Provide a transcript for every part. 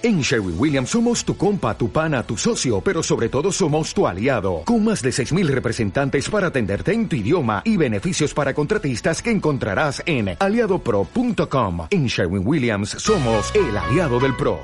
En Sherwin Williams somos tu compa, tu pana, tu socio, pero sobre todo somos tu aliado, con más de 6.000 representantes para atenderte en tu idioma y beneficios para contratistas que encontrarás en aliadopro.com. En Sherwin Williams somos el aliado del PRO.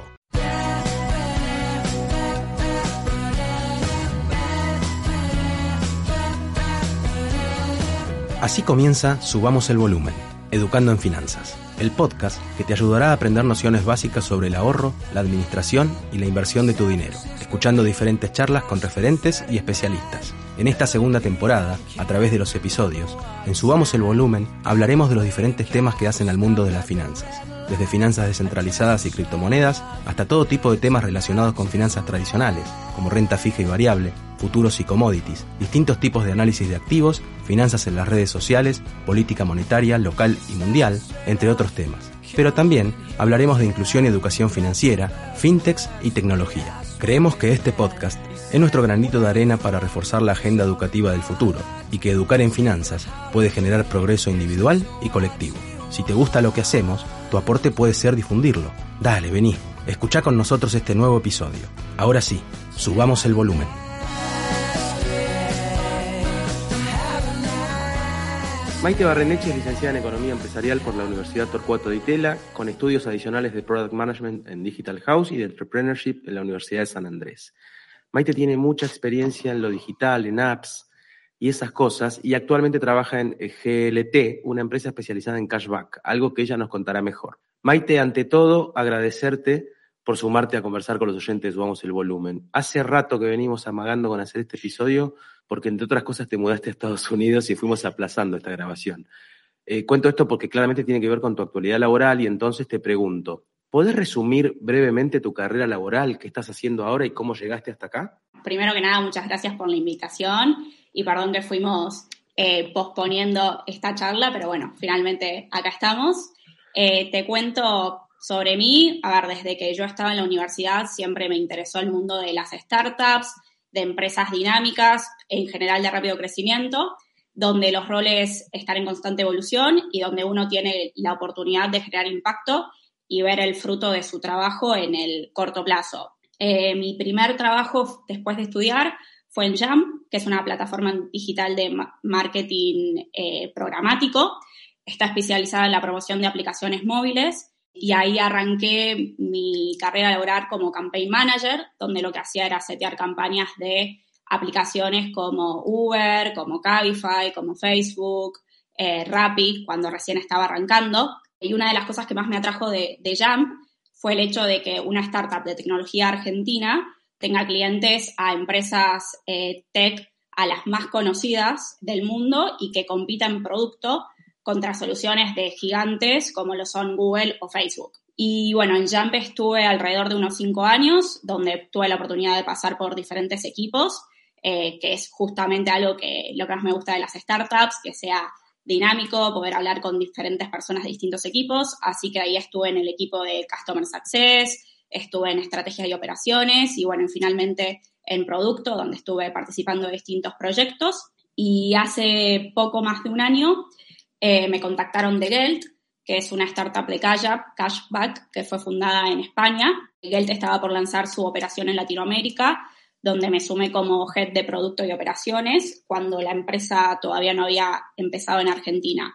Así comienza Subamos el Volumen, Educando en Finanzas el podcast que te ayudará a aprender nociones básicas sobre el ahorro, la administración y la inversión de tu dinero, escuchando diferentes charlas con referentes y especialistas. En esta segunda temporada, a través de los episodios, en Subamos el Volumen, hablaremos de los diferentes temas que hacen al mundo de las finanzas, desde finanzas descentralizadas y criptomonedas hasta todo tipo de temas relacionados con finanzas tradicionales, como renta fija y variable, futuros y commodities, distintos tipos de análisis de activos, finanzas en las redes sociales, política monetaria, local y mundial, entre otros temas. Pero también hablaremos de inclusión y educación financiera, fintechs y tecnología. Creemos que este podcast es nuestro granito de arena para reforzar la agenda educativa del futuro y que educar en finanzas puede generar progreso individual y colectivo. Si te gusta lo que hacemos, tu aporte puede ser difundirlo. Dale, vení, escucha con nosotros este nuevo episodio. Ahora sí, subamos el volumen. Maite Barreneche es licenciada en Economía Empresarial por la Universidad Torcuato de Itela, con estudios adicionales de Product Management en Digital House y de Entrepreneurship en la Universidad de San Andrés. Maite tiene mucha experiencia en lo digital, en apps y esas cosas, y actualmente trabaja en GLT, una empresa especializada en cashback, algo que ella nos contará mejor. Maite, ante todo, agradecerte por sumarte a conversar con los oyentes, vamos el volumen. Hace rato que venimos amagando con hacer este episodio, porque entre otras cosas te mudaste a Estados Unidos y fuimos aplazando esta grabación. Eh, cuento esto porque claramente tiene que ver con tu actualidad laboral y entonces te pregunto, ¿podés resumir brevemente tu carrera laboral, qué estás haciendo ahora y cómo llegaste hasta acá? Primero que nada, muchas gracias por la invitación y perdón que fuimos eh, posponiendo esta charla, pero bueno, finalmente acá estamos. Eh, te cuento sobre mí, a ver, desde que yo estaba en la universidad siempre me interesó el mundo de las startups, de empresas dinámicas, en general de rápido crecimiento, donde los roles están en constante evolución y donde uno tiene la oportunidad de generar impacto y ver el fruto de su trabajo en el corto plazo. Eh, mi primer trabajo después de estudiar fue en Jam, que es una plataforma digital de marketing eh, programático. Está especializada en la promoción de aplicaciones móviles y ahí arranqué mi carrera laboral como campaign manager, donde lo que hacía era setear campañas de aplicaciones como Uber, como Cabify, como Facebook, eh, Rappi, cuando recién estaba arrancando. Y una de las cosas que más me atrajo de, de Jam fue el hecho de que una startup de tecnología argentina tenga clientes a empresas eh, tech, a las más conocidas del mundo y que compita en producto contra soluciones de gigantes como lo son Google o Facebook. Y bueno, en Jump estuve alrededor de unos cinco años, donde tuve la oportunidad de pasar por diferentes equipos, eh, que es justamente algo que lo que más me gusta de las startups, que sea dinámico, poder hablar con diferentes personas de distintos equipos. Así que ahí estuve en el equipo de Customer Success, estuve en estrategia y operaciones y bueno, finalmente en producto, donde estuve participando de distintos proyectos. Y hace poco más de un año eh, me contactaron de Gelt, que es una startup de cashback, que fue fundada en España. Gelt estaba por lanzar su operación en Latinoamérica, donde me sumé como head de producto y operaciones cuando la empresa todavía no había empezado en Argentina.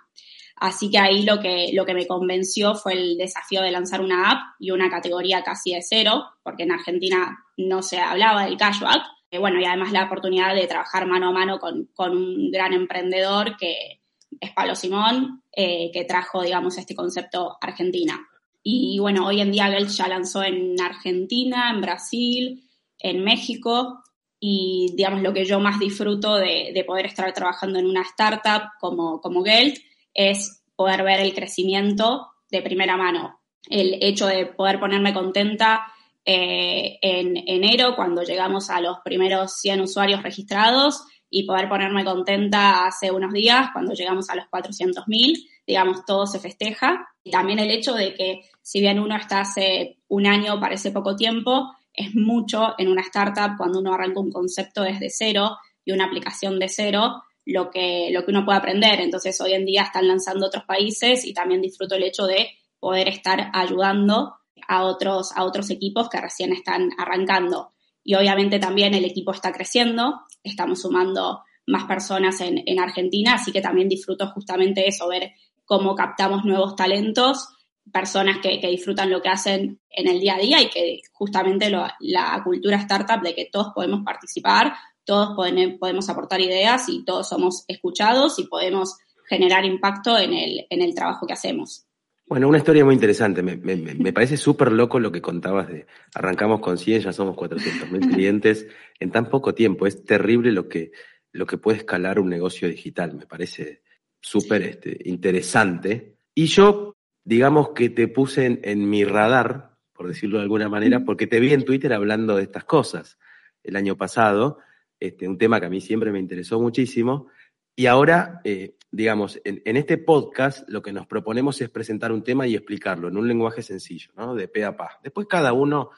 Así que ahí lo que, lo que me convenció fue el desafío de lanzar una app y una categoría casi de cero, porque en Argentina no se hablaba del cashback. Y bueno, y además la oportunidad de trabajar mano a mano con, con un gran emprendedor que, es Pablo Simón, eh, que trajo, digamos, este concepto Argentina. Y bueno, hoy en día Gelt ya lanzó en Argentina, en Brasil, en México, y digamos, lo que yo más disfruto de, poder estar trabajando en una startup como, como Gelt es poder ver el crecimiento de primera mano. El hecho de poder ponerme contenta eh, en enero, cuando llegamos a los primeros 100 usuarios registrados, y poder ponerme contenta hace unos días cuando llegamos a los 400.000, digamos, todo se festeja. Y también el hecho de que si bien uno está hace un año, parece poco tiempo, es mucho en una startup cuando uno arranca un concepto desde cero y una aplicación de cero, lo que, lo que uno puede aprender. Entonces hoy en día están lanzando otros países y también disfruto el hecho de poder estar ayudando a otros, a otros equipos que recién están arrancando. Y obviamente también el equipo está creciendo, estamos sumando más personas en, en Argentina, así que también disfruto justamente eso, ver cómo captamos nuevos talentos, personas que, disfrutan lo que hacen en el día a día y que justamente la cultura startup de que todos podemos participar, todos podemos aportar ideas y todos somos escuchados y podemos generar impacto en el, en el trabajo que hacemos. Bueno, una historia muy interesante. Me, me, parece súper loco lo que contabas de arrancamos con 100, ya somos 400 mil clientes en tan poco tiempo. Es terrible lo que, lo que puede escalar un negocio digital. Me parece súper este, interesante. Y yo, digamos que te puse en, mi radar, por decirlo de alguna manera, porque te vi en Twitter hablando de estas cosas el año pasado, este, un tema que a mí siempre me interesó muchísimo. Y ahora, eh, digamos, en, en, este podcast lo que nos proponemos es presentar un tema y explicarlo en un lenguaje sencillo, ¿no? De pe a pa. Después cada uno,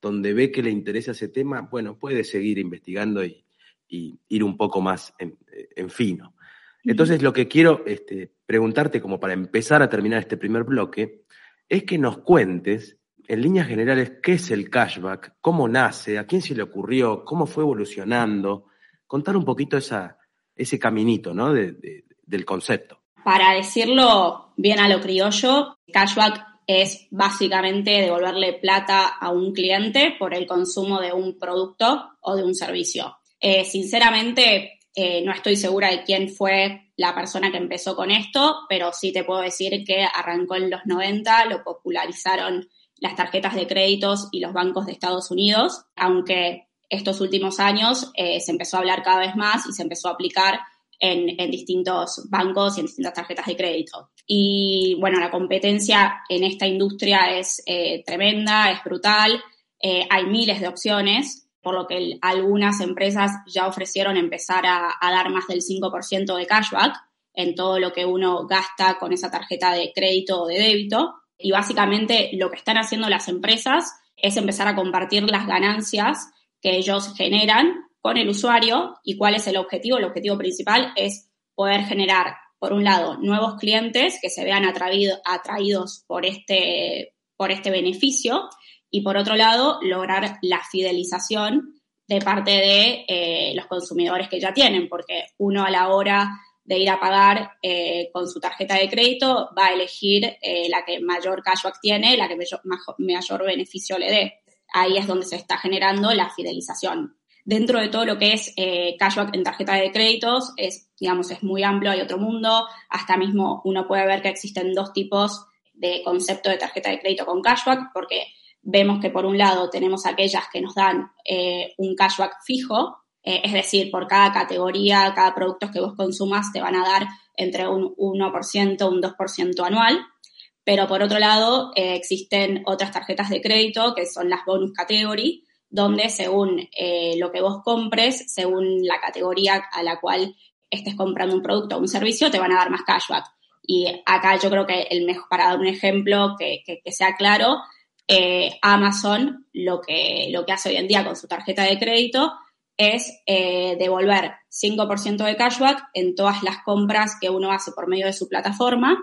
donde ve que le interesa ese tema, bueno, puede seguir investigando y, y ir un poco más en, en fino. Entonces, lo que quiero este, preguntarte, como para empezar a terminar este primer bloque, es que nos cuentes, en líneas generales, qué es el cashback, cómo nace, a quién se le ocurrió, cómo fue evolucionando, contar un poquito ese caminito ¿no? del concepto. Para decirlo bien a lo criollo, cashback es básicamente devolverle plata a un cliente por el consumo de un producto o de un servicio. Eh, sinceramente, eh, no estoy segura de quién fue la persona que empezó con esto, pero sí te puedo decir que arrancó en los 90, lo popularizaron las tarjetas de créditos y los bancos de Estados Unidos, aunque estos últimos años eh, se empezó a hablar cada vez más y se empezó a aplicar en, distintos bancos y en distintas tarjetas de crédito. Y bueno, la competencia en esta industria es eh, tremenda, es brutal, hay miles de opciones por lo que algunas empresas ya ofrecieron empezar a, dar más del 5% de cashback en todo lo que uno gasta con esa tarjeta de crédito o de débito. Y básicamente lo que están haciendo las empresas es empezar a compartir las ganancias que ellos generan con el usuario y cuál es el objetivo. El objetivo principal es poder generar, por un lado, nuevos clientes que se vean atraídos por este, por este beneficio y por otro lado, lograr la fidelización de parte de eh, los consumidores que ya tienen, porque uno a la hora de ir a pagar eh, con su tarjeta de crédito va a elegir eh, la que mayor cashback tiene, la que mayor, beneficio le dé. Ahí es donde se está generando la fidelización. Dentro de todo lo que es cashback en tarjeta de créditos, es, digamos, es muy amplio, hay otro mundo. Hasta mismo uno puede ver que existen dos tipos de concepto de tarjeta de crédito con cashback, porque vemos que por un lado tenemos aquellas que nos dan eh, un cashback fijo, eh, es decir, por cada categoría, cada producto que vos consumas te van a dar entre un 1%, un 2% anual. Pero por otro lado, eh, existen otras tarjetas de crédito que son las bonus category, donde según lo que vos compres, según la categoría a la cual estés comprando un producto o un servicio, te van a dar más cashback. Y acá yo creo que el mejor, para dar un ejemplo que sea claro, eh, Amazon lo que, lo que hace hoy en día con su tarjeta de crédito es eh, devolver 5% de cashback en todas las compras que uno hace por medio de su plataforma.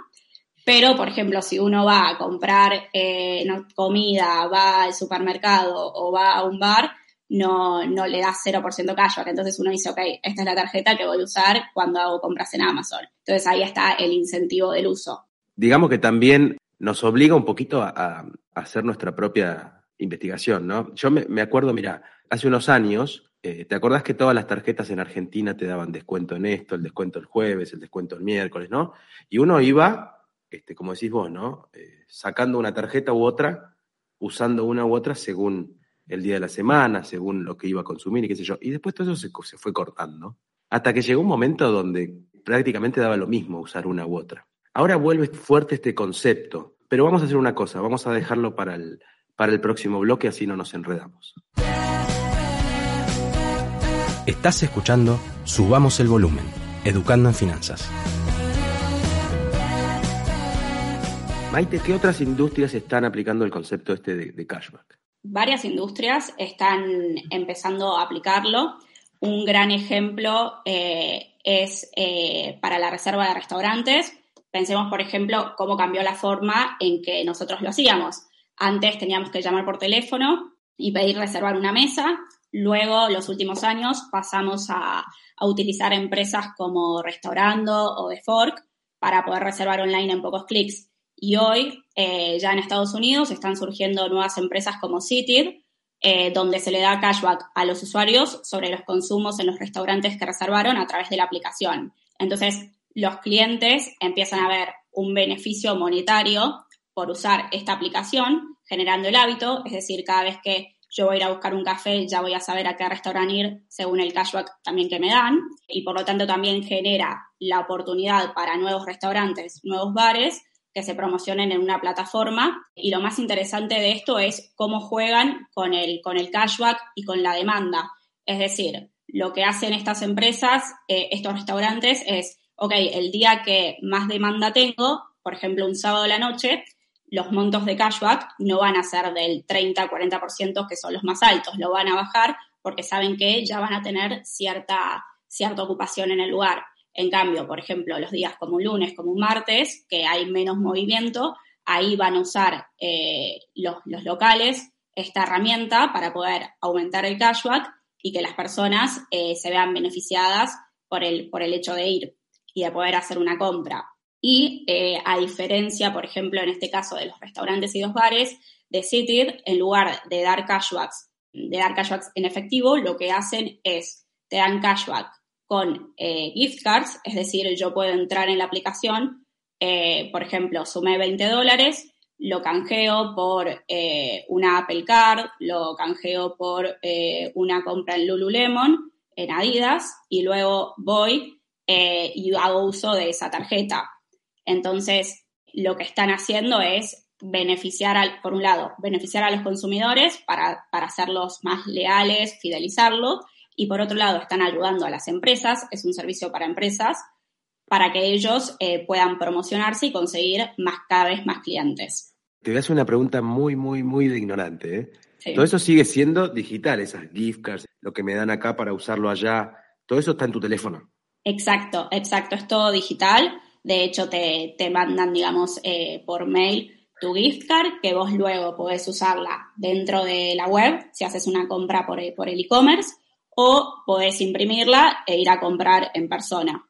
Pero, por ejemplo, si uno va a comprar eh, comida, va al supermercado o va a un bar, no, no le da 0% cashback. Entonces uno dice, ok, esta es la tarjeta que voy a usar cuando hago compras en Amazon. Entonces ahí está el incentivo del uso. Digamos que también nos obliga un poquito a, hacer nuestra propia investigación, ¿no? Yo me, acuerdo, mira, hace unos años, eh, ¿te acordás que todas las tarjetas en Argentina te daban descuento en esto, el descuento el jueves, el descuento el miércoles, ¿no? Y uno iba, este, como decís vos, ¿no? Eh, sacando una tarjeta u otra, usando una u otra según el día de la semana, según lo que iba a consumir y qué sé yo. Y después todo eso se, se fue cortando, hasta que llegó un momento donde prácticamente daba lo mismo usar una u otra. Ahora vuelve fuerte este concepto pero vamos a hacer una cosa, vamos a dejarlo para el, para el próximo bloque, así no nos enredamos. Estás escuchando Subamos el Volumen, Educando en Finanzas. Maite, ¿qué otras industrias están aplicando el concepto este de, cashback? Varias industrias están empezando a aplicarlo. Un gran ejemplo eh, es eh, para la reserva de restaurantes Pensemos, por ejemplo, cómo cambió la forma en que nosotros lo hacíamos. Antes teníamos que llamar por teléfono y pedir reservar una mesa. Luego, los últimos años, pasamos a, utilizar empresas como Restaurando o The Fork para poder reservar online en pocos clics. Y hoy, eh, ya en Estados Unidos, están surgiendo nuevas empresas como Citid, eh, donde se le da cashback a los usuarios sobre los consumos en los restaurantes que reservaron a través de la aplicación. Entonces, los clientes empiezan a ver un beneficio monetario por usar esta aplicación, generando el hábito, es decir, cada vez que yo voy a ir a buscar un café, ya voy a saber a qué restaurante ir según el cashback también que me dan, y por lo tanto también genera la oportunidad para nuevos restaurantes, nuevos bares, que se promocionen en una plataforma. Y lo más interesante de esto es cómo juegan con el, con el cashback y con la demanda. Es decir, lo que hacen estas empresas, eh, estos restaurantes, es, ok, el día que más demanda tengo, por ejemplo, un sábado de la noche, los montos de cashback no van a ser del 30-40% que son los más altos, lo van a bajar porque saben que ya van a tener cierta, cierta ocupación en el lugar. En cambio, por ejemplo, los días como un lunes, como un martes, que hay menos movimiento, ahí van a usar eh, los, locales esta herramienta para poder aumentar el cashback y que las personas eh, se vean beneficiadas por el, por el hecho de ir y de poder hacer una compra. Y eh, a diferencia, por ejemplo, en este caso de los restaurantes y los bares, de Citid, en lugar de dar cashbacks, de dar cashbacks en efectivo, lo que hacen es te dan cashback con eh, gift cards, es decir, yo puedo entrar en la aplicación, eh, por ejemplo, sumé 20 dólares, lo canjeo por una Apple Card, lo canjeo por una compra en Lululemon, en Adidas, y luego voy y hago uso de esa tarjeta. Entonces, lo que están haciendo es beneficiar, al, por un lado, beneficiar a los consumidores para, hacerlos más leales, fidelizarlos, y por otro lado, están ayudando a las empresas, es un servicio para empresas, para que ellos eh, puedan promocionarse y conseguir más, cada vez más clientes. Te voy a hacer una pregunta muy, muy, muy de ignorante. ¿eh? Todo eso sigue siendo digital, esas gift cards, lo que me dan acá para usarlo allá, todo eso está en tu teléfono. Exacto, exacto, es todo digital. De hecho, te, mandan, digamos, eh, por mail tu gift card que vos luego podés usarla dentro de la web si haces una compra por, por el e-commerce o podés imprimirla e ir a comprar en persona.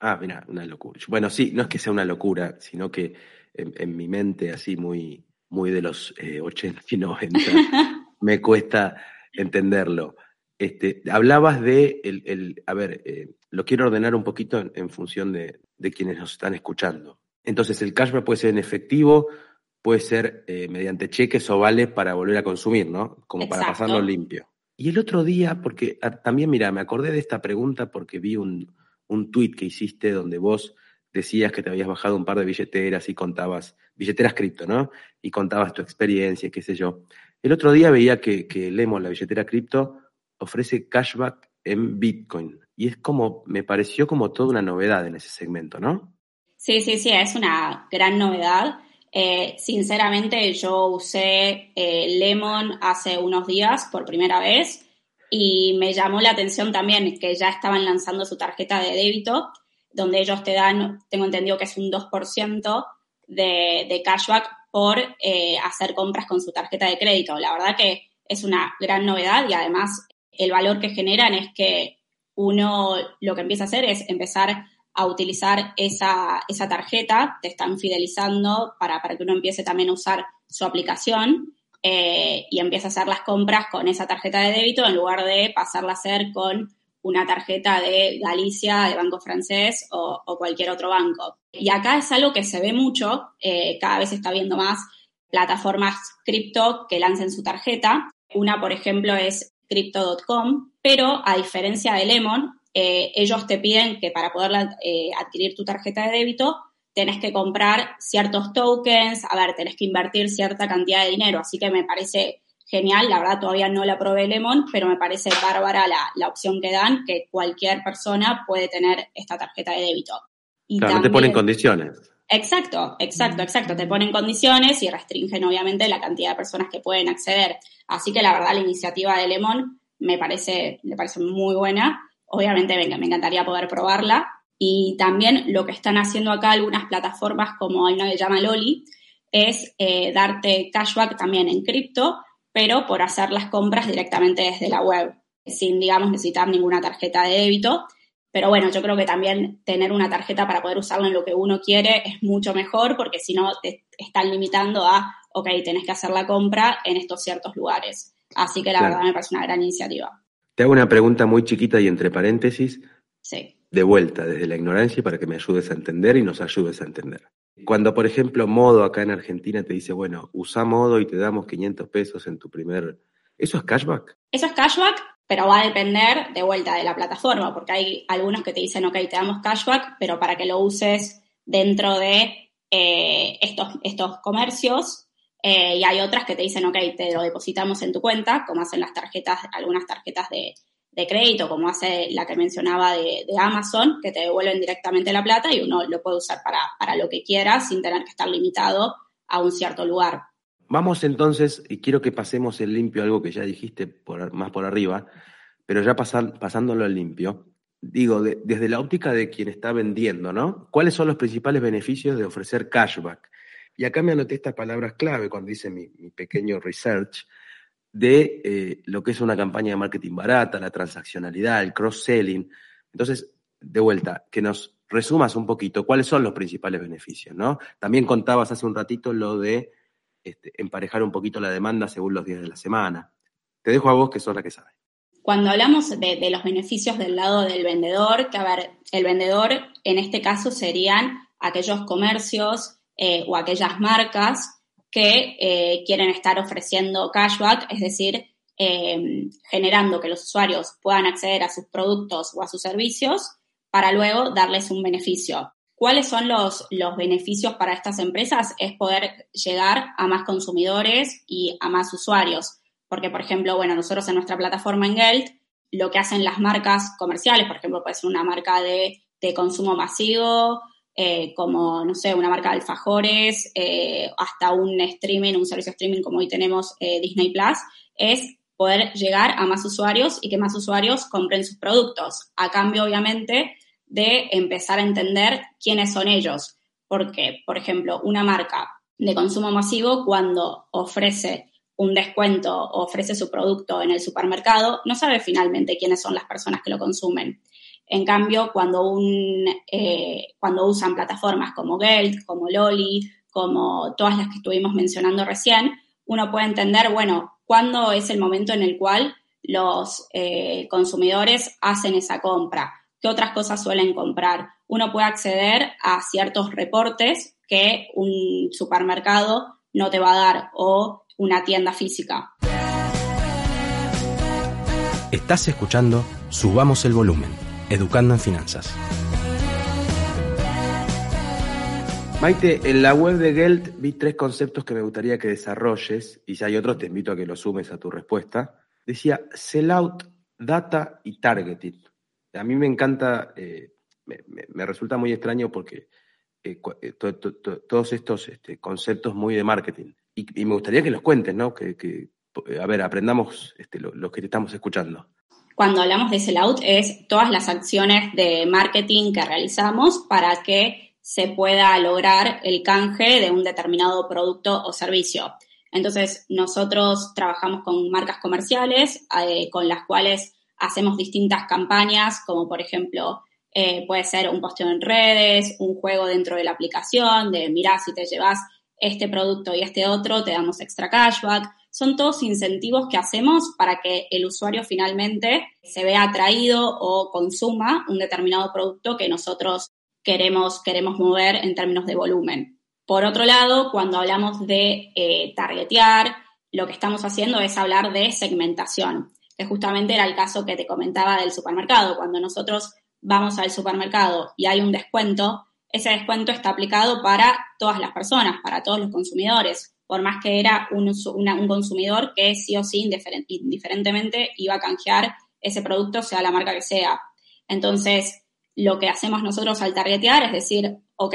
Ah, mira, una locura. Bueno, sí, no es que sea una locura, sino que en, mi mente así muy, muy de los 80 eh, y 90 me cuesta entenderlo. Este, hablabas de, el, a ver, eh, lo quiero ordenar un poquito en, función de, quienes nos están escuchando. Entonces, el cashback puede ser en efectivo, puede ser eh, mediante cheques o vales para volver a consumir, ¿no? Como para pasarlo limpio. Y el otro día, porque ah, también, mira, me acordé de esta pregunta porque vi un, un tweet que hiciste donde vos decías que te habías bajado un par de billeteras y contabas, billeteras cripto, ¿no? Y contabas tu experiencia, qué sé yo. El otro día veía que, que la billetera cripto, ofrece cashback en Bitcoin. Y es como, me pareció como toda una novedad en ese segmento, ¿no? Sí, sí, sí, es una gran novedad. Eh, sinceramente, yo usé eh, Lemon hace unos días por primera vez y me llamó la atención también que ya estaban lanzando su tarjeta de débito, donde ellos te dan, tengo entendido que es un 2% de, de cashback por eh, hacer compras con su tarjeta de crédito. La verdad que es una gran novedad y además el valor que generan es que uno lo que empieza a hacer es empezar a utilizar esa, tarjeta, te están fidelizando para, para, que uno empiece también a usar su aplicación eh, y empiece a hacer las compras con esa tarjeta de débito en lugar de pasarla a hacer con una tarjeta de Galicia, de Banco Francés o, cualquier otro banco. Y acá es algo que se ve mucho, eh, cada vez se está viendo más plataformas cripto que lancen su tarjeta. Una, por ejemplo, es crypto.com, pero a diferencia de Lemon, eh, ellos te piden que para poder eh, adquirir tu tarjeta de débito tenés que comprar ciertos tokens, a ver, tenés que invertir cierta cantidad de dinero, así que me parece genial, la verdad todavía no la probé Lemon, pero me parece bárbara la, opción que dan, que cualquier persona puede tener esta tarjeta de débito. Y claro, te ponen condiciones. Exacto, exacto, exacto. Te ponen condiciones y restringen obviamente la cantidad de personas que pueden acceder. Así que la verdad la iniciativa de Lemon me parece, me parece muy buena. Obviamente venga, me encantaría poder probarla. Y también lo que están haciendo acá algunas plataformas como hay una que llama Loli, es eh, darte cashback también en cripto, pero por hacer las compras directamente desde la web, sin, digamos, necesitar ninguna tarjeta de débito. Pero bueno, yo creo que también tener una tarjeta para poder usarla en lo que uno quiere es mucho mejor porque si no te están limitando a, ok, tenés que hacer la compra en estos ciertos lugares. Así que la verdad me parece una gran iniciativa. Te hago una pregunta muy chiquita y entre paréntesis. Sí. De vuelta, desde la ignorancia, para que me ayudes a entender y nos ayudes a entender. Cuando, por ejemplo, Modo acá en Argentina te dice, bueno, usa Modo y te damos 500 pesos en tu primer... ¿Eso es cashback? Eso es cashback, pero va a depender de vuelta de la plataforma, porque hay algunos que te dicen, ok, te damos cashback, pero para que lo uses dentro de eh, estos, estos comercios, eh, y hay otras que te dicen, ok, te lo depositamos en tu cuenta, como hacen las tarjetas, algunas tarjetas de, de crédito, como hace la que mencionaba de, Amazon, que te devuelven directamente la plata y uno lo puede usar para, para lo que quiera sin tener que estar limitado a un cierto lugar. Vamos entonces, y quiero que pasemos el limpio, algo que ya dijiste por, más por arriba, pero ya pasándolo al limpio, digo, desde la óptica de quien está vendiendo, ¿no? ¿Cuáles son los principales beneficios de ofrecer cashback? Y acá me anoté estas palabras clave cuando hice mi, pequeño research, de eh, lo que es una campaña de marketing barata, la transaccionalidad, el cross-selling. Entonces, de vuelta, que nos resumas un poquito cuáles son los principales beneficios, ¿no? También contabas hace un ratito lo de este, emparejar un poquito la demanda según los días de la semana. Te dejo a vos que sos la que sabe. Cuando hablamos de, de los beneficios del lado del vendedor, que a ver, el vendedor en este caso serían aquellos comercios eh, o aquellas marcas que eh, quieren estar ofreciendo cashback, es decir, eh, generando que los usuarios puedan acceder a sus productos o a sus servicios para luego darles un beneficio. ¿Cuáles son los, los beneficios para estas empresas? Es poder llegar a más consumidores y a más usuarios. Porque, por ejemplo, bueno, nosotros en nuestra plataforma en Geld, lo que hacen las marcas comerciales, por ejemplo, puede ser una marca de, de consumo masivo, eh, como, no sé, una marca de alfajores, eh, hasta un streaming, un servicio streaming como hoy tenemos eh, Disney Plus, es poder llegar a más usuarios y que más usuarios compren sus productos, a cambio, obviamente, de empezar a entender quiénes son ellos. Porque, por ejemplo, una marca de consumo masivo, cuando ofrece un descuento o ofrece su producto en el supermercado, no sabe finalmente quiénes son las personas que lo consumen. En cambio, cuando, un, eh, cuando usan plataformas como Geld, como Loli, como todas las que estuvimos mencionando recién, uno puede entender, bueno, cuándo es el momento en el cual los eh, consumidores hacen esa compra, qué otras cosas suelen comprar. Uno puede acceder a ciertos reportes que un supermercado no te va a dar o una tienda física. Estás escuchando Subamos el Volumen Educando en Finanzas. Maite, en la web de Geld vi tres conceptos que me gustaría que desarrolles, y si hay otros te invito a que los sumes a tu respuesta. Decía sellout, data y targeting. A mí me encanta, eh, me, resulta muy extraño porque eh, eh, todos estos este, conceptos muy de marketing. Y, me gustaría que los cuentes, ¿no? Que, a ver, aprendamos este, lo que te estamos escuchando cuando hablamos de sellout es todas las acciones de marketing que realizamos para que se pueda lograr el canje de un determinado producto o servicio. Entonces, nosotros trabajamos con marcas comerciales eh, con las cuales hacemos distintas campañas, como por ejemplo, eh, puede ser un posteo en redes, un juego dentro de la aplicación, de mira, si te llevas este producto y este otro, te damos extra cashback son todos incentivos que hacemos para que el usuario finalmente se vea atraído o consuma un determinado producto que nosotros queremos, queremos mover en términos de volumen. Por otro lado, cuando hablamos de eh, targetear, lo que estamos haciendo es hablar de segmentación, que justamente era el caso que te comentaba del supermercado. Cuando nosotros vamos al supermercado y hay un descuento, ese descuento está aplicado para todas las personas, para todos los consumidores por más que era un, consumidor que sí o sí indiferentemente iba a canjear ese producto, sea la marca que sea. Entonces, lo que hacemos nosotros al targetear es decir, ok,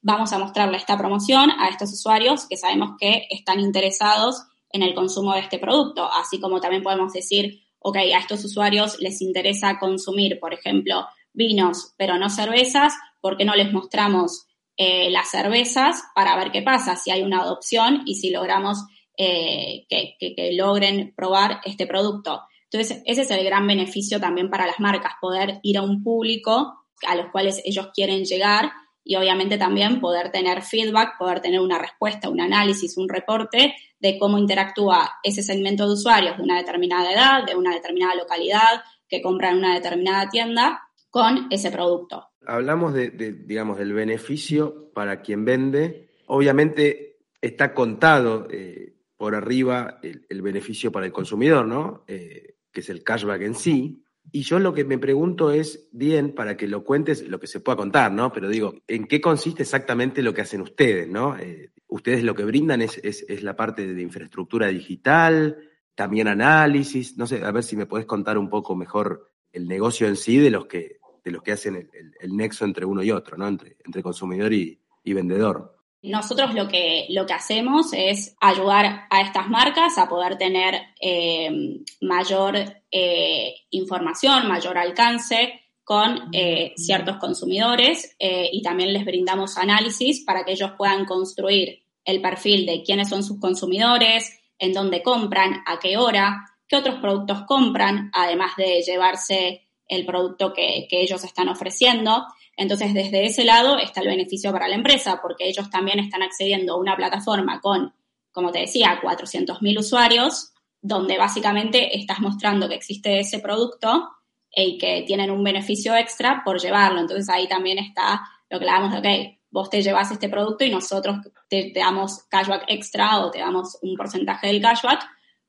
vamos a mostrarle esta promoción a estos usuarios que sabemos que están interesados en el consumo de este producto, así como también podemos decir, ok, a estos usuarios les interesa consumir, por ejemplo, vinos, pero no cervezas, ¿por qué no les mostramos eh, las cervezas para ver qué pasa, si hay una adopción y si logramos eh, que, logren probar este producto. Entonces, ese es el gran beneficio también para las marcas, poder ir a un público a los cuales ellos quieren llegar y obviamente también poder tener feedback, poder tener una respuesta, un análisis, un reporte de cómo interactúa ese segmento de usuarios de una determinada edad, de una determinada localidad, que compran una determinada tienda con ese producto. Hablamos de, digamos, del beneficio para quien vende. Obviamente está contado eh, por arriba el, beneficio para el consumidor, ¿no? Eh, que es el cashback en sí. Y yo lo que me pregunto es, bien, para que lo cuentes, lo que se pueda contar, ¿no? Pero digo, ¿en qué consiste exactamente lo que hacen ustedes, ¿no? Eh, ustedes lo que brindan es, es, la parte de infraestructura digital, también análisis, no sé, a ver si me podés contar un poco mejor el negocio en sí de los que, de los que hacen el, nexo entre uno y otro, ¿no? Entre, entre consumidor y, vendedor. Nosotros lo que, lo que hacemos es ayudar a estas marcas a poder tener eh, mayor eh, información, mayor alcance con eh, ciertos consumidores y también les brindamos análisis para que ellos puedan construir el perfil de quiénes son sus consumidores, en dónde compran, a qué hora, qué otros productos compran, además de llevarse el producto que, ellos están ofreciendo. Entonces, desde ese lado está el beneficio para la empresa, porque ellos también están accediendo a una plataforma con, como te decía, 400.000 usuarios, donde básicamente estás mostrando que existe ese producto y que tienen un beneficio extra por llevarlo. Entonces, ahí también está lo que le damos ok, vos te llevas este producto y nosotros te, damos cashback extra o te damos un porcentaje del cashback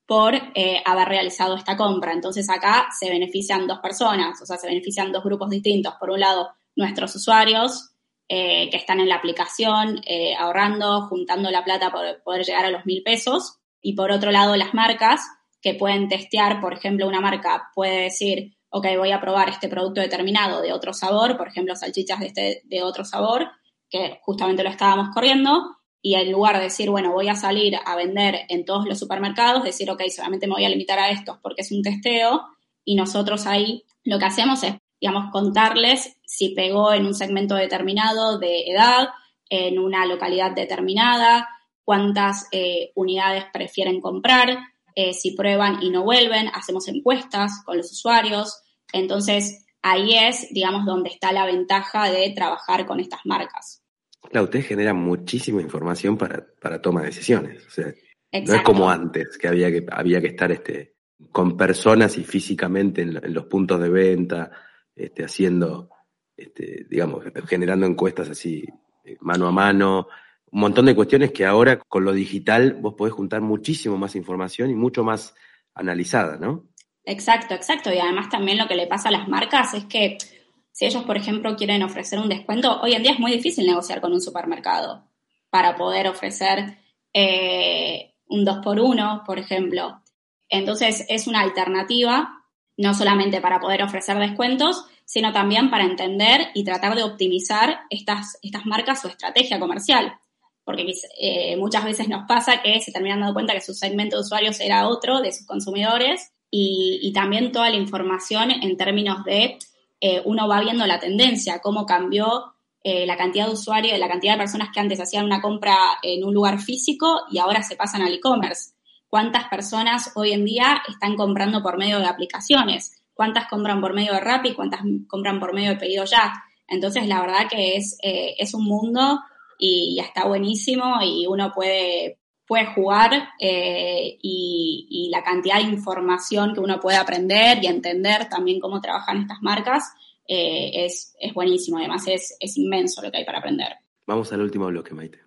por eh, haber realizado esta compra. Entonces acá se benefician dos personas, o sea, se benefician dos grupos distintos. Por un lado, nuestros usuarios eh, que están en la aplicación eh, ahorrando, juntando la plata para poder llegar a los mil pesos. Y por otro lado, las marcas que pueden testear, por ejemplo, una marca puede decir, ok, voy a probar este producto determinado de otro sabor, por ejemplo, salchichas de, este, de otro sabor, que justamente lo estábamos corriendo, y en lugar de decir, bueno, voy a salir a vender en todos los supermercados, decir, ok, solamente me voy a limitar a estos porque es un testeo, y nosotros ahí lo que hacemos es, digamos, contarles si pegó en un segmento determinado de edad, en una localidad determinada, cuántas eh, unidades prefieren comprar, eh, si prueban y no vuelven, hacemos encuestas con los usuarios. Entonces, ahí es, digamos, donde está la ventaja de trabajar con estas marcas. Claro, ustedes generan muchísima información para, para toma de decisiones. O sea, no es como antes, que había que, había que estar este, con personas y físicamente en, los puntos de venta, este, haciendo, este, digamos, generando encuestas así eh, mano a mano, un montón de cuestiones que ahora con lo digital vos podés juntar muchísimo más información y mucho más analizada, ¿no? Exacto, exacto. Y además también lo que le pasa a las marcas es que si ellos, por ejemplo, quieren ofrecer un descuento, hoy en día es muy difícil negociar con un supermercado para poder ofrecer eh, un 2 por 1 por ejemplo. Entonces, es una alternativa, no solamente para poder ofrecer descuentos, sino también para entender y tratar de optimizar estas, estas marcas su estrategia comercial. Porque eh, muchas veces nos pasa que se terminan dando cuenta que su segmento de usuarios era otro de sus consumidores y también toda la información en términos de eh, uno va viendo la tendencia, cómo cambió eh, la cantidad de usuarios, la cantidad de personas que antes hacían una compra en un lugar físico y ahora se pasan al e-commerce. ¿Cuántas personas hoy en día están comprando por medio de aplicaciones? ¿Cuántas compran por medio de Rappi? ¿Cuántas compran por medio de pedido ya? Entonces, la verdad que es, eh, es un mundo y ya está buenísimo y uno puede puede jugar eh, y, la cantidad de información que uno puede aprender y entender también cómo trabajan estas marcas eh, es, es, buenísimo. Además, es, es inmenso lo que hay para aprender. Vamos al último bloque, Maite.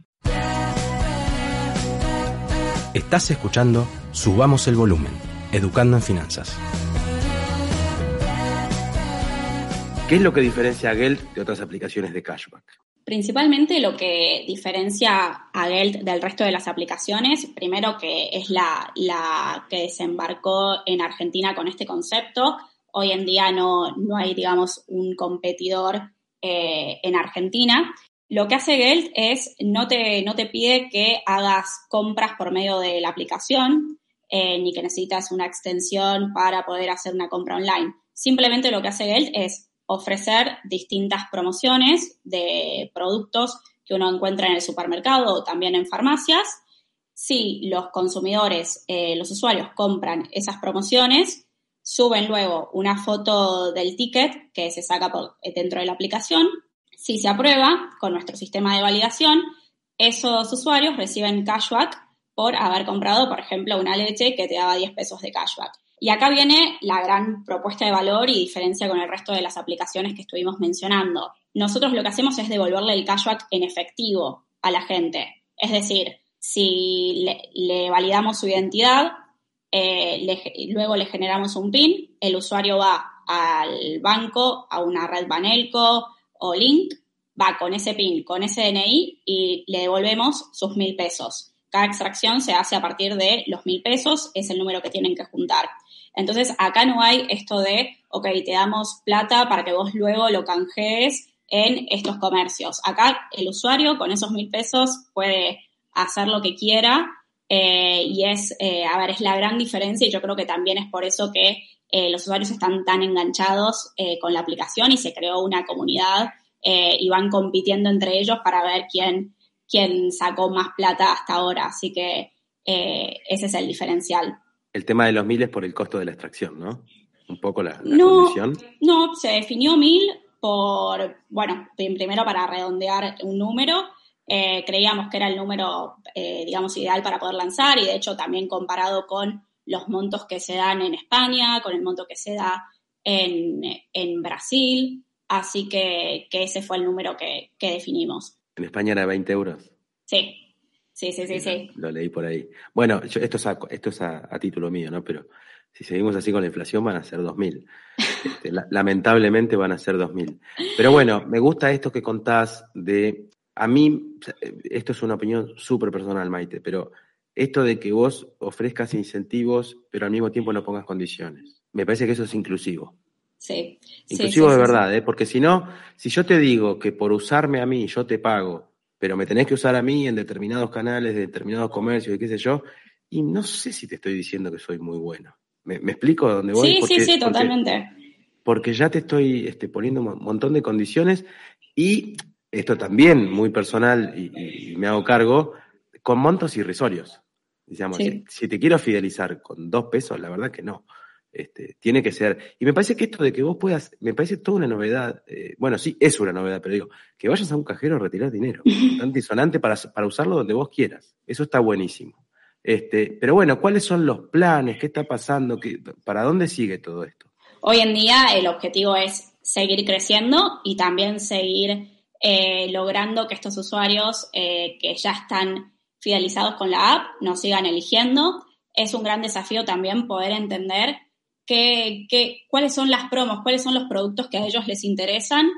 Estás escuchando Subamos el Volumen, Educando en Finanzas. ¿Qué es lo que diferencia a Geld de otras aplicaciones de cashback? Principalmente lo que diferencia a Geld del resto de las aplicaciones, primero que es la, que desembarcó en Argentina con este concepto. Hoy en día no, hay, digamos, un competidor eh, en Argentina. Lo que hace Geld es no te, no te pide que hagas compras por medio de la aplicación, eh, ni que necesitas una extensión para poder hacer una compra online. Simplemente lo que hace Geld es ofrecer distintas promociones de productos que uno encuentra en el supermercado o también en farmacias. Si los consumidores, eh, los usuarios compran esas promociones, suben luego una foto del ticket que se saca por, dentro de la aplicación. Si se aprueba con nuestro sistema de validación, esos usuarios reciben cashback por haber comprado, por ejemplo, una leche que te daba 10 pesos de cashback. Y acá viene la gran propuesta de valor y diferencia con el resto de las aplicaciones que estuvimos mencionando. Nosotros lo que hacemos es devolverle el cashback en efectivo a la gente. Es decir, si le, validamos su identidad, eh, luego le generamos un PIN, el usuario va al banco, a una red Banelco o Link, va con ese PIN, con ese DNI y le devolvemos sus mil pesos. Cada extracción se hace a partir de los mil pesos, es el número que tienen que juntar. Entonces, acá no hay esto de, ok, te damos plata para que vos luego lo canjees en estos comercios. Acá el usuario con esos mil pesos puede hacer lo que quiera eh, y es, eh, a ver, es la gran diferencia y yo creo que también es por eso que eh, los usuarios están tan enganchados con la aplicación y se creó una comunidad y van compitiendo entre ellos para ver quién, quién sacó más plata hasta ahora. Así que ese es el diferencial. El tema de los mil es por el costo de la extracción, ¿no? Un poco la, condición. No, se definió mil por, bueno, primero para redondear un número. Eh, creíamos que era el número, eh, digamos, ideal para poder lanzar y de hecho también comparado con los montos que se dan en España, con el monto que se da en, Brasil. Así que, ese fue el número que, que definimos. ¿En España era 20 euros? Sí. Sí, sí, sí, sí. Lo, leí por ahí. Bueno, esto es, a, esto es a, título mío, ¿no? Pero si seguimos así con la inflación van a ser 2.000. Este, lamentablemente van a ser 2.000. Pero bueno, me gusta esto que contás de... A mí, esto es una opinión súper personal, Maite, pero esto de que vos ofrezcas incentivos, pero al mismo tiempo no pongas condiciones. Me parece que eso es inclusivo. Sí. Inclusivo de verdad, ¿eh? Porque si no, si yo te digo que por usarme a mí yo te pago pero me tenés que usar a mí en determinados canales, de determinados comercios y qué sé yo, y no sé si te estoy diciendo que soy muy bueno. ¿Me, explico a dónde voy? Sí, sí, sí, totalmente. Porque, ya te estoy este, poniendo un montón de condiciones y esto también muy personal y, me hago cargo, con montos irrisorios. Digamos, si, te quiero fidelizar con dos pesos, la verdad que no. Este, tiene que ser. Y me parece que esto de que vos puedas, me parece toda una novedad. Eh, bueno, sí, es una novedad, pero digo, que vayas a un cajero a retirar dinero. Tan disonante para, para usarlo donde vos quieras. Eso está buenísimo. Este, pero bueno, ¿cuáles son los planes? ¿Qué está pasando? ¿Qué, ¿Para dónde sigue todo esto? Hoy en día el objetivo es seguir creciendo y también seguir eh, logrando que estos usuarios eh, que ya están fidelizados con la app nos sigan eligiendo. Es un gran desafío también poder entender qué, cuáles son las promos, cuáles son los productos que a ellos les interesan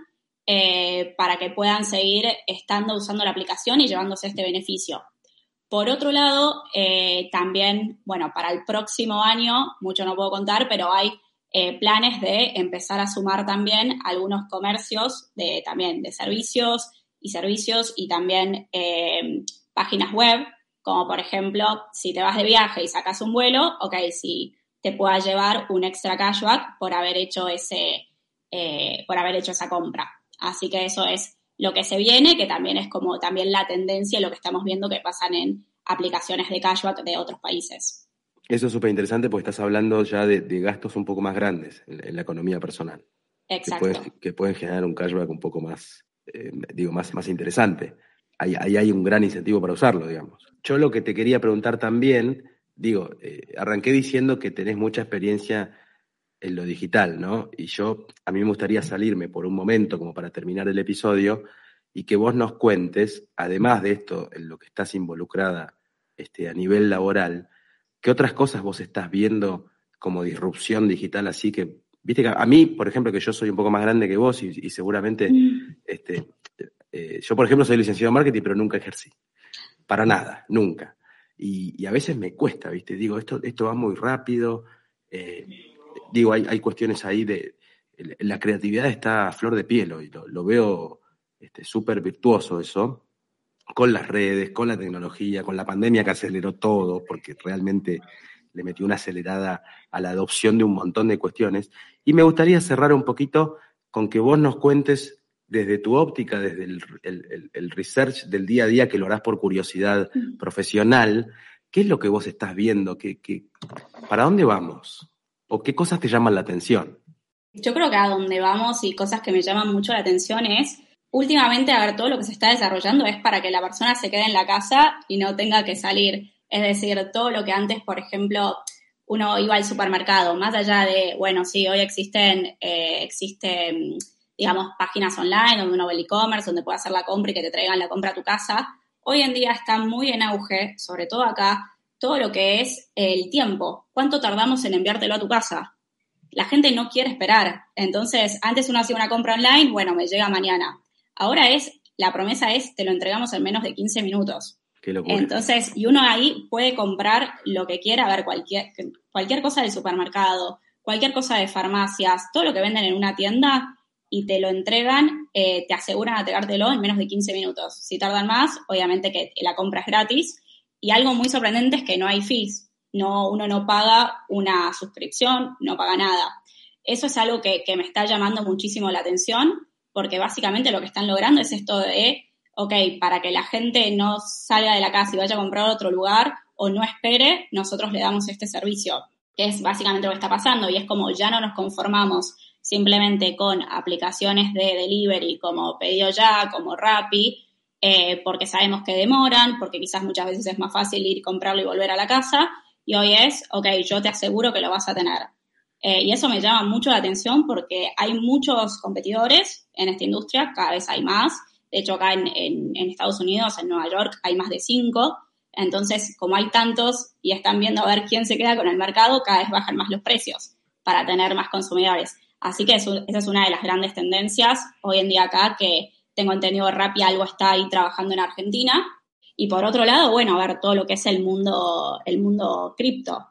eh, para que puedan seguir estando usando la aplicación y llevándose este beneficio. Por otro lado, eh, también, bueno, para el próximo año, mucho no puedo contar, pero hay eh, planes de empezar a sumar también algunos comercios de, también de servicios y servicios y también páginas web, como por ejemplo, si te vas de viaje y sacas un vuelo, ok, si te pueda llevar un extra cashback por haber hecho ese, eh, por haber hecho esa compra. Así que eso es lo que se viene, que también es como también la tendencia, lo que estamos viendo que pasan en aplicaciones de cashback de otros países. Eso es súper interesante porque estás hablando ya de, gastos un poco más grandes en, la economía personal. Exacto. Que pueden, generar un cashback un poco más, eh, digo, más, más interesante. Ahí, ahí hay un gran incentivo para usarlo, digamos. Yo lo que te quería preguntar también digo, eh, arranqué diciendo que tenés mucha experiencia en lo digital, ¿no? Y yo, a mí me gustaría salirme por un momento, como para terminar el episodio, y que vos nos cuentes, además de esto, en lo que estás involucrada este, a nivel laboral, ¿qué otras cosas vos estás viendo como disrupción digital así que, viste que a mí, por ejemplo, que yo soy un poco más grande que vos y, seguramente, mm. este, eh, yo por ejemplo soy licenciado en marketing, pero nunca ejercí. Para nada, nunca. Y, a veces me cuesta, ¿viste? Digo, esto, esto va muy rápido. Eh, digo, hay, hay, cuestiones ahí de. La creatividad está a flor de piel hoy, lo, veo este, súper virtuoso eso, con las redes, con la tecnología, con la pandemia que aceleró todo, porque realmente le metió una acelerada a la adopción de un montón de cuestiones. Y me gustaría cerrar un poquito con que vos nos cuentes desde tu óptica, desde el, research del día a día, que lo harás por curiosidad mm. profesional, ¿qué es lo que vos estás viendo? ¿Qué, para dónde vamos? ¿O qué cosas te llaman la atención? Yo creo que a dónde vamos y cosas que me llaman mucho la atención es, últimamente, a ver, todo lo que se está desarrollando es para que la persona se quede en la casa y no tenga que salir. Es decir, todo lo que antes, por ejemplo, uno iba al supermercado, más allá de, bueno, sí, hoy existen, eh, existen, digamos, páginas online donde uno ve el e-commerce, donde puede hacer la compra y que te traigan la compra a tu casa. Hoy en día está muy en auge, sobre todo acá, todo lo que es el tiempo. ¿Cuánto tardamos en enviártelo a tu casa? La gente no quiere esperar. Entonces, antes uno hacía una compra online, bueno, me llega mañana. Ahora es, la promesa es, te lo entregamos en menos de 15 minutos. Entonces, y uno ahí puede comprar lo que quiera, a ver, cualquier, cualquier cosa del supermercado, cualquier cosa de farmacias, todo lo que venden en una tienda y te lo entregan, eh, te aseguran a entregártelo en menos de 15 minutos. Si tardan más, obviamente que la compra es gratis. Y algo muy sorprendente es que no hay fees. No, uno no paga una suscripción, no paga nada. Eso es algo que, que me está llamando muchísimo la atención, porque básicamente lo que están logrando es esto de ok, para que la gente no salga de la casa y vaya a comprar otro lugar o no espere, nosotros le damos este servicio, que es básicamente lo que está pasando y es como ya no nos conformamos simplemente con aplicaciones de delivery como Pedido Ya, como Rappi, eh, porque sabemos que demoran, porque quizás muchas veces es más fácil ir, comprarlo y volver a la casa, y hoy es, ok, yo te aseguro que lo vas a tener. Eh, y eso me llama mucho la atención porque hay muchos competidores en esta industria, cada vez hay más, de hecho, acá en, Estados Unidos, en Nueva York, hay más de cinco. Entonces, como hay tantos y están viendo a ver quién se queda con el mercado, cada vez bajan más los precios para tener más consumidores. Así que esa es una de las grandes tendencias hoy en día acá, que tengo entendido Rappi algo está ahí trabajando en Argentina. Y por otro lado, bueno, a ver todo lo que es el mundo, el mundo cripto.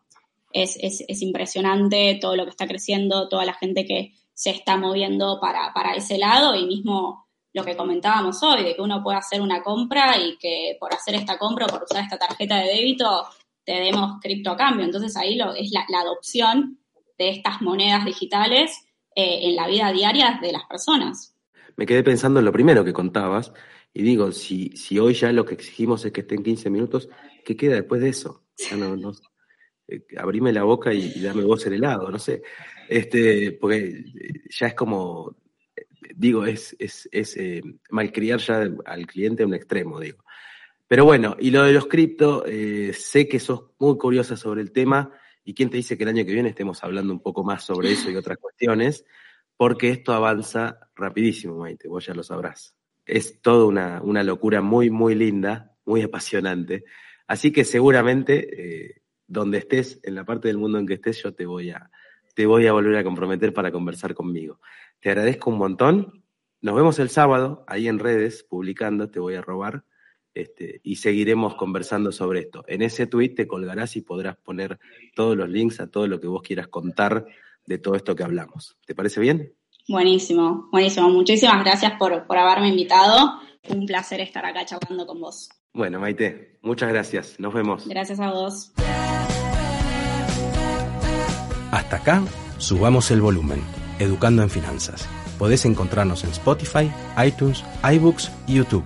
Es, es, impresionante todo lo que está creciendo, toda la gente que se está moviendo para, para ese lado y mismo lo que comentábamos hoy, de que uno puede hacer una compra y que por hacer esta compra o por usar esta tarjeta de débito te demos cripto a cambio. Entonces ahí lo, es la, adopción de estas monedas digitales eh, en la vida diaria de las personas. Me quedé pensando en lo primero que contabas y digo, si, si hoy ya lo que exigimos es que estén 15 minutos, ¿qué queda después de eso? no, eh, abrime la boca y, y, dame vos el helado, no sé. Este, porque ya es como digo, es, es, es eh, malcriar ya al cliente a un extremo, digo. Pero bueno, y lo de los cripto, eh, sé que sos muy curiosa sobre el tema, y quién te dice que el año que viene estemos hablando un poco más sobre eso y otras cuestiones, porque esto avanza rapidísimo, Maite, vos ya lo sabrás. Es toda una, una locura muy, muy linda, muy apasionante. Así que seguramente, eh, donde estés, en la parte del mundo en que estés, yo te voy a, te voy a volver a comprometer para conversar conmigo. Te agradezco un montón. Nos vemos el sábado ahí en redes publicando, te voy a robar. Este, y seguiremos conversando sobre esto. En ese tweet te colgarás y podrás poner todos los links a todo lo que vos quieras contar de todo esto que hablamos. ¿Te parece bien? Buenísimo, buenísimo. Muchísimas gracias por, por haberme invitado. Un placer estar acá charlando con vos. Bueno, Maite, muchas gracias. Nos vemos. Gracias a vos. Hasta acá, subamos el volumen. Educando en Finanzas. Podés encontrarnos en Spotify, iTunes, iBooks y YouTube.